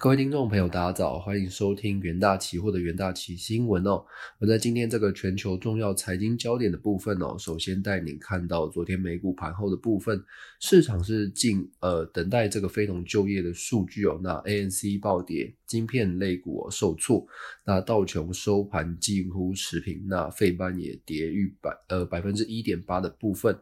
各位听众朋友，大家早，欢迎收听元大期货的元大期新闻哦。我在今天这个全球重要财经焦点的部分哦，首先带您看到昨天美股盘后的部分，市场是进呃等待这个非农就业的数据哦。那 ANC 暴跌，晶片类股受挫，那道琼收盘近乎持平，那费班也跌逾百呃百分之一点八的部分。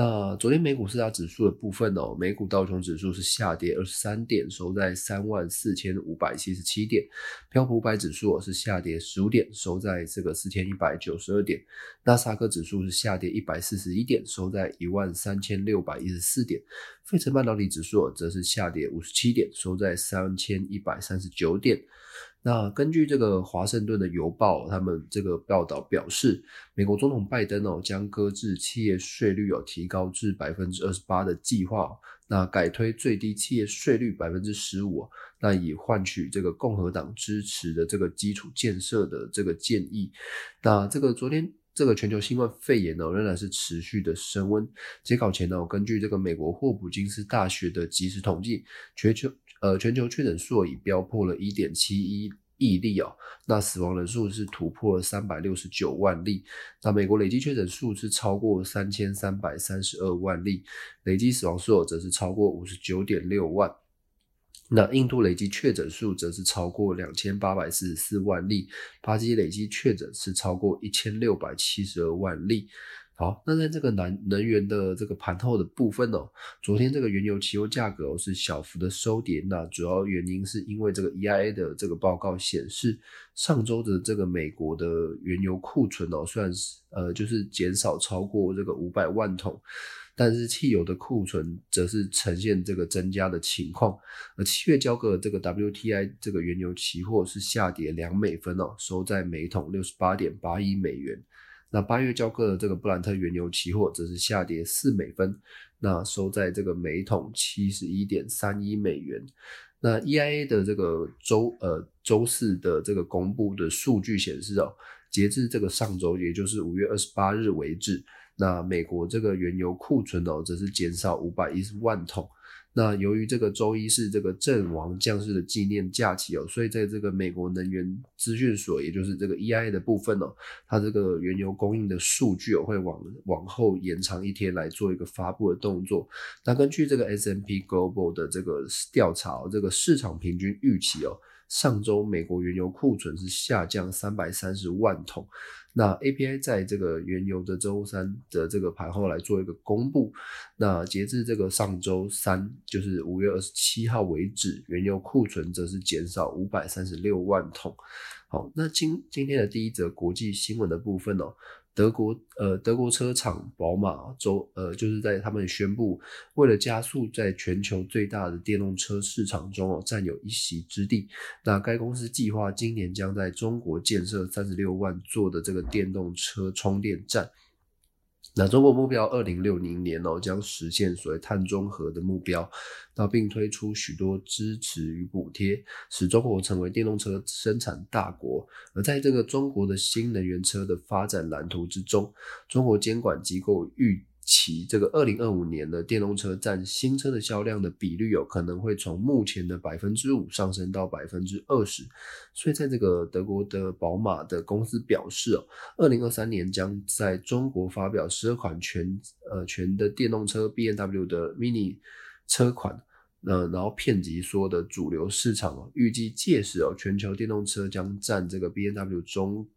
那昨天美股四大指数的部分哦，美股道琼指数是下跌二十三点，收在三万四千五百七十七点；标普五百指数是下跌十五点，收在这个四千一百九十二点；纳斯克指数是下跌一百四十一点，收在一万三千六百一十四点；费城半导体指数则是下跌五十七点，收在三千一百三十九点。那根据这个华盛顿的邮报，他们这个报道表示，美国总统拜登哦将搁置企业税率有提高至百分之二十八的计划，那改推最低企业税率百分之十五，那以换取这个共和党支持的这个基础建设的这个建议。那这个昨天这个全球新冠肺炎呢仍然是持续的升温。截稿前呢，根据这个美国霍普金斯大学的即时统计，全球。呃，全球确诊数已飙破了一点七一亿例哦，那死亡人数是突破了三百六十九万例，那美国累计确诊数是超过三千三百三十二万例，累计死亡数则是超过五十九点六万，那印度累计确诊数则是超过两千八百四十四万例，巴基累计确诊是超过一千六百七十二万例。好，那在这个能能源的这个盘后的部分哦，昨天这个原油期货价格是小幅的收跌，那主要原因是因为这个 EIA 的这个报告显示，上周的这个美国的原油库存哦，虽然是呃就是减少超过这个五百万桶，但是汽油的库存则是呈现这个增加的情况，而七月交割的这个 WTI 这个原油期货是下跌两美分哦，收在每桶六十八点八亿美元。那八月交割的这个布兰特原油期货则是下跌四美分，那收在这个每桶七十一点三一美元。那 EIA 的这个周呃周四的这个公布的数据显示哦，截至这个上周，也就是五月二十八日为止，那美国这个原油库存哦，则是减少五百一十万桶。那由于这个周一是这个阵亡将士的纪念假期哦，所以在这个美国能源资讯所，也就是这个 EIA 的部分哦，它这个原油供应的数据哦，会往往后延长一天来做一个发布的动作。那根据这个 S&P Global 的这个调查，这个市场平均预期哦。上周美国原油库存是下降三百三十万桶，那 API 在这个原油的周三的这个盘后来做一个公布，那截至这个上周三，就是五月二十七号为止，原油库存则是减少五百三十六万桶。好，那今今天的第一则国际新闻的部分哦。德国呃，德国车厂宝马周呃，就是在他们宣布，为了加速在全球最大的电动车市场中哦占有一席之地，那该公司计划今年将在中国建设三十六万座的这个电动车充电站。那中国目标二零六零年哦将实现所谓碳中和的目标，那并推出许多支持与补贴，使中国成为电动车生产大国。而在这个中国的新能源车的发展蓝图之中，中国监管机构预。其这个二零二五年的电动车占新车的销量的比率有可能会从目前的百分之五上升到百分之二十，所以在这个德国的宝马的公司表示哦，二零二三年将在中国发表十二款全呃全的电动车 B N W 的 Mini 车款，呃，然后遍及说的主流市场哦，预计届时哦，全球电动车将占这个 B N W 中。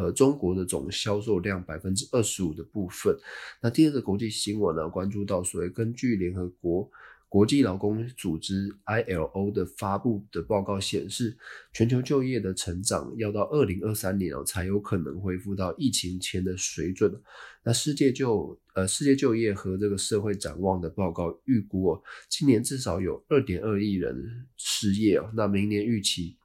呃，中国的总销售量百分之二十五的部分。那第二个国际新闻呢，关注到所谓根据联合国国际劳工组织 ILO 的发布的报告显示，全球就业的成长要到二零二三年哦，才有可能恢复到疫情前的水准。那世界就呃世界就业和这个社会展望的报告预估哦，今年至少有二点二亿人失业哦，那明年预期。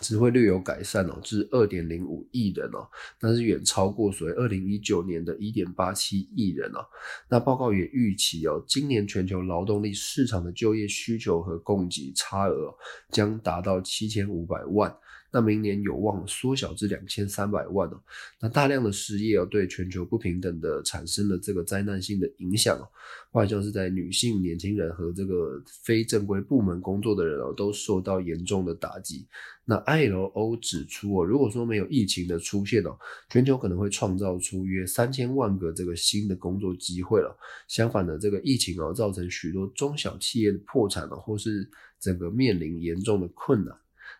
只会略有改善哦，至二点零五亿人哦，那是远超过所谓二零一九年的一点八七亿人哦。那报告也预期哦，今年全球劳动力市场的就业需求和供给差额将达到七千五百万。那明年有望缩小至两千三百万哦。那大量的失业哦，对全球不平等的产生了这个灾难性的影响哦。外像是在女性、年轻人和这个非正规部门工作的人哦，都受到严重的打击。那 ILO 指出哦，如果说没有疫情的出现哦，全球可能会创造出约三千万个这个新的工作机会了。相反的，这个疫情哦，造成许多中小企业的破产了，或是整个面临严重的困难。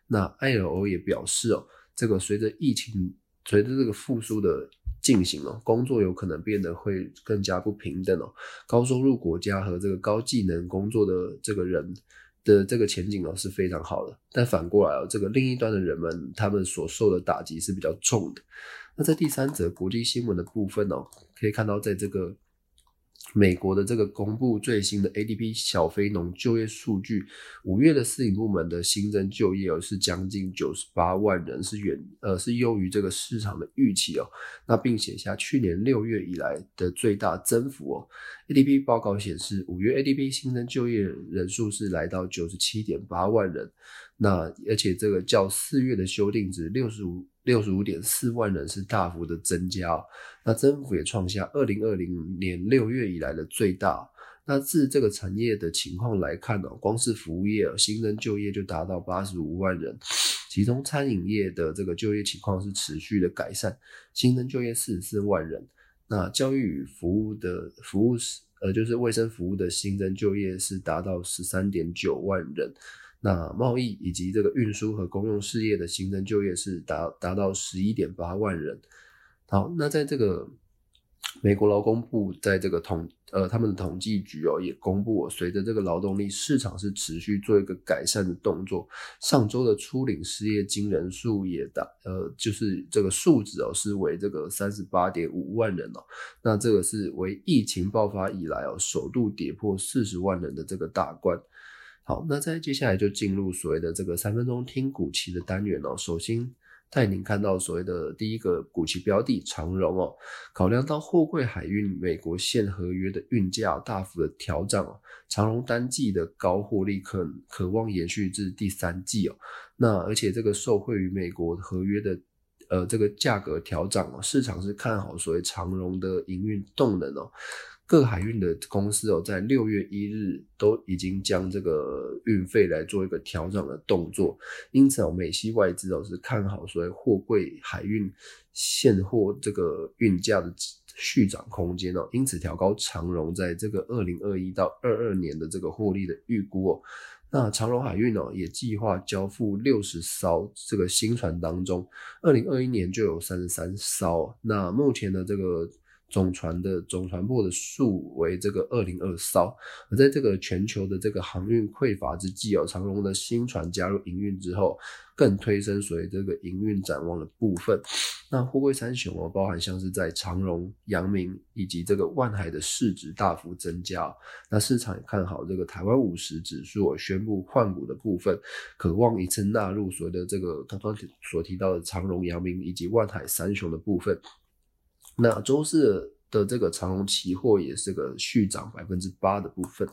那 ILO 也表示哦，这个随着疫情随着这个复苏的进行哦，工作有可能变得会更加不平等哦。高收入国家和这个高技能工作的这个人。的这个前景哦是非常好的，但反过来哦，这个另一端的人们他们所受的打击是比较重的。那在第三则国际新闻的部分哦，可以看到在这个。美国的这个公布最新的 ADP 小非农就业数据，五月的私营部门的新增就业额是将近九十八万人，是远呃是优于这个市场的预期哦。那并写下去年六月以来的最大增幅哦。ADP 报告显示，五月 ADP 新增就业人数是来到九十七点八万人。那而且这个较四月的修订值六十五六十五点四万人是大幅的增加，那增幅也创下二零二零年六月以来的最大。那自这个产业的情况来看呢，光是服务业新增就业就达到八十五万人，其中餐饮业的这个就业情况是持续的改善，新增就业四十四万人。那教育与服务的服务呃就是卫生服务的新增就业是达到十三点九万人。那贸易以及这个运输和公用事业的新增就业是达达到十一点八万人。好，那在这个美国劳工部在这个统呃他们的统计局哦也公布，随着这个劳动力市场是持续做一个改善的动作，上周的初领失业金人数也达呃就是这个数值哦是为这个三十八点五万人哦，那这个是为疫情爆发以来哦首度跌破四十万人的这个大关。好，那在接下来就进入所谓的这个三分钟听股期的单元哦。首先带您看到所谓的第一个股期标的长荣哦。考量到货柜海运美国线合约的运价大幅的调整哦，长荣单季的高获利可渴望延续至第三季哦。那而且这个受惠于美国合约的呃这个价格调整哦，市场是看好所谓长荣的营运动能哦。各海运的公司哦，在六月一日都已经将这个运费来做一个调整的动作，因此哦，美西外资哦是看好所谓货柜海运现货这个运价的续涨空间哦，因此调高长荣在这个二零二一到二二年的这个获利的预估哦。那长荣海运哦也计划交付六十艘这个新船当中，二零二一年就有三十三艘，那目前的这个。总船的总船舶的数为这个二零二艘，而在这个全球的这个航运匮乏之际哦，长荣的新船加入营运之后，更推升所谓这个营运展望的部分。那货柜三雄哦，包含像是在长荣、阳明以及这个万海的市值大幅增加，那市场也看好这个台湾五十指数宣布换股的部分，渴望一次纳入所谓的这个刚刚所提到的长荣、阳明以及万海三雄的部分。那周四的这个长虹期货也是个续涨百分之八的部分。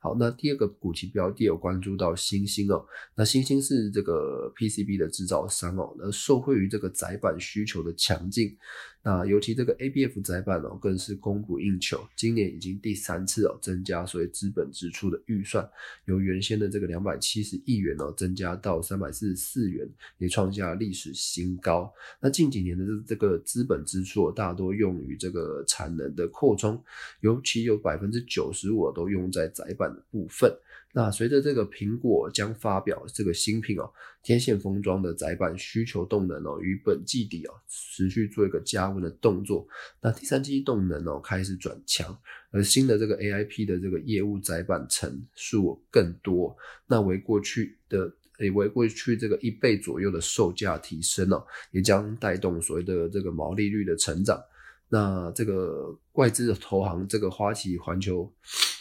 好，那第二个股期标的有关注到新兴哦，那新兴是这个 PCB 的制造商哦，那受惠于这个窄板需求的强劲。那尤其这个 ABF 窄板哦，更是供不应求。今年已经第三次哦，增加所谓资本支出的预算，由原先的这个两百七十亿元哦，增加到三百四十四元，也创下历史新高。那近几年的这这个资本支出大多用于这个产能的扩充，尤其有百分之九十五都用在窄板的部分。那随着这个苹果将发表这个新品哦，天线封装的载板需求动能哦，于本季底哦持续做一个加温的动作。那第三季动能哦开始转强，而新的这个 A I P 的这个业务载板层数更多，那为过去的诶为过去这个一倍左右的售价提升哦，也将带动所谓的这个毛利率的成长。那这个外资的投行，这个花旗环球、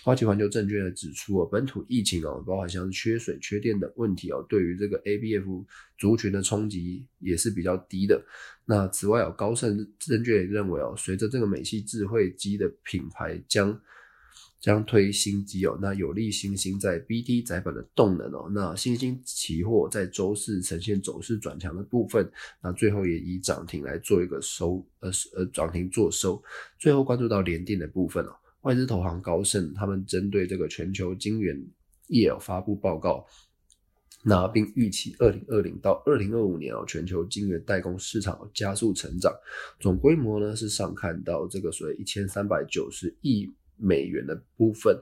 花旗环球证券的指出哦，本土疫情哦，包含像是缺水、缺电的问题哦，对于这个 ABF 族群的冲击也是比较低的。那此外哦，高盛证券也认为哦，随着这个美系智慧机的品牌将将推新机哦，那有利新兴在 BT 窄板的动能哦。那新兴期货在周四呈现走势转强的部分，那最后也以涨停来做一个收，呃呃涨停做收。最后关注到联电的部分哦，外资投行高盛他们针对这个全球晶圆业发布报告。那并预期二零二零到二零二五年哦，全球晶圆代工市场加速成长，总规模呢是上看到这个所谓一千三百九十亿美元的部分。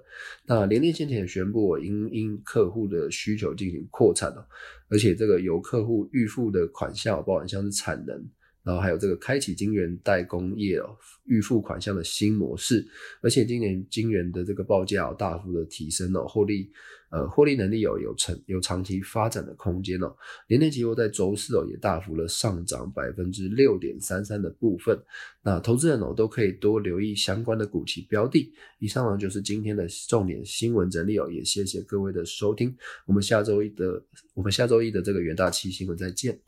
那联电先前也宣布，因因客户的需求进行扩产哦，而且这个由客户预付的款项，包含像是产能。然后还有这个开启金圆代工业哦预付款项的新模式，而且今年金圆的这个报价大幅的提升哦，获利呃获利能力有有成有长期发展的空间哦。联电期货在周四哦也大幅的上涨百分之六点三三的部分，那投资人哦都可以多留意相关的股期标的。以上呢就是今天的重点新闻整理哦，也谢谢各位的收听，我们下周一的我们下周一的这个元大期新闻再见。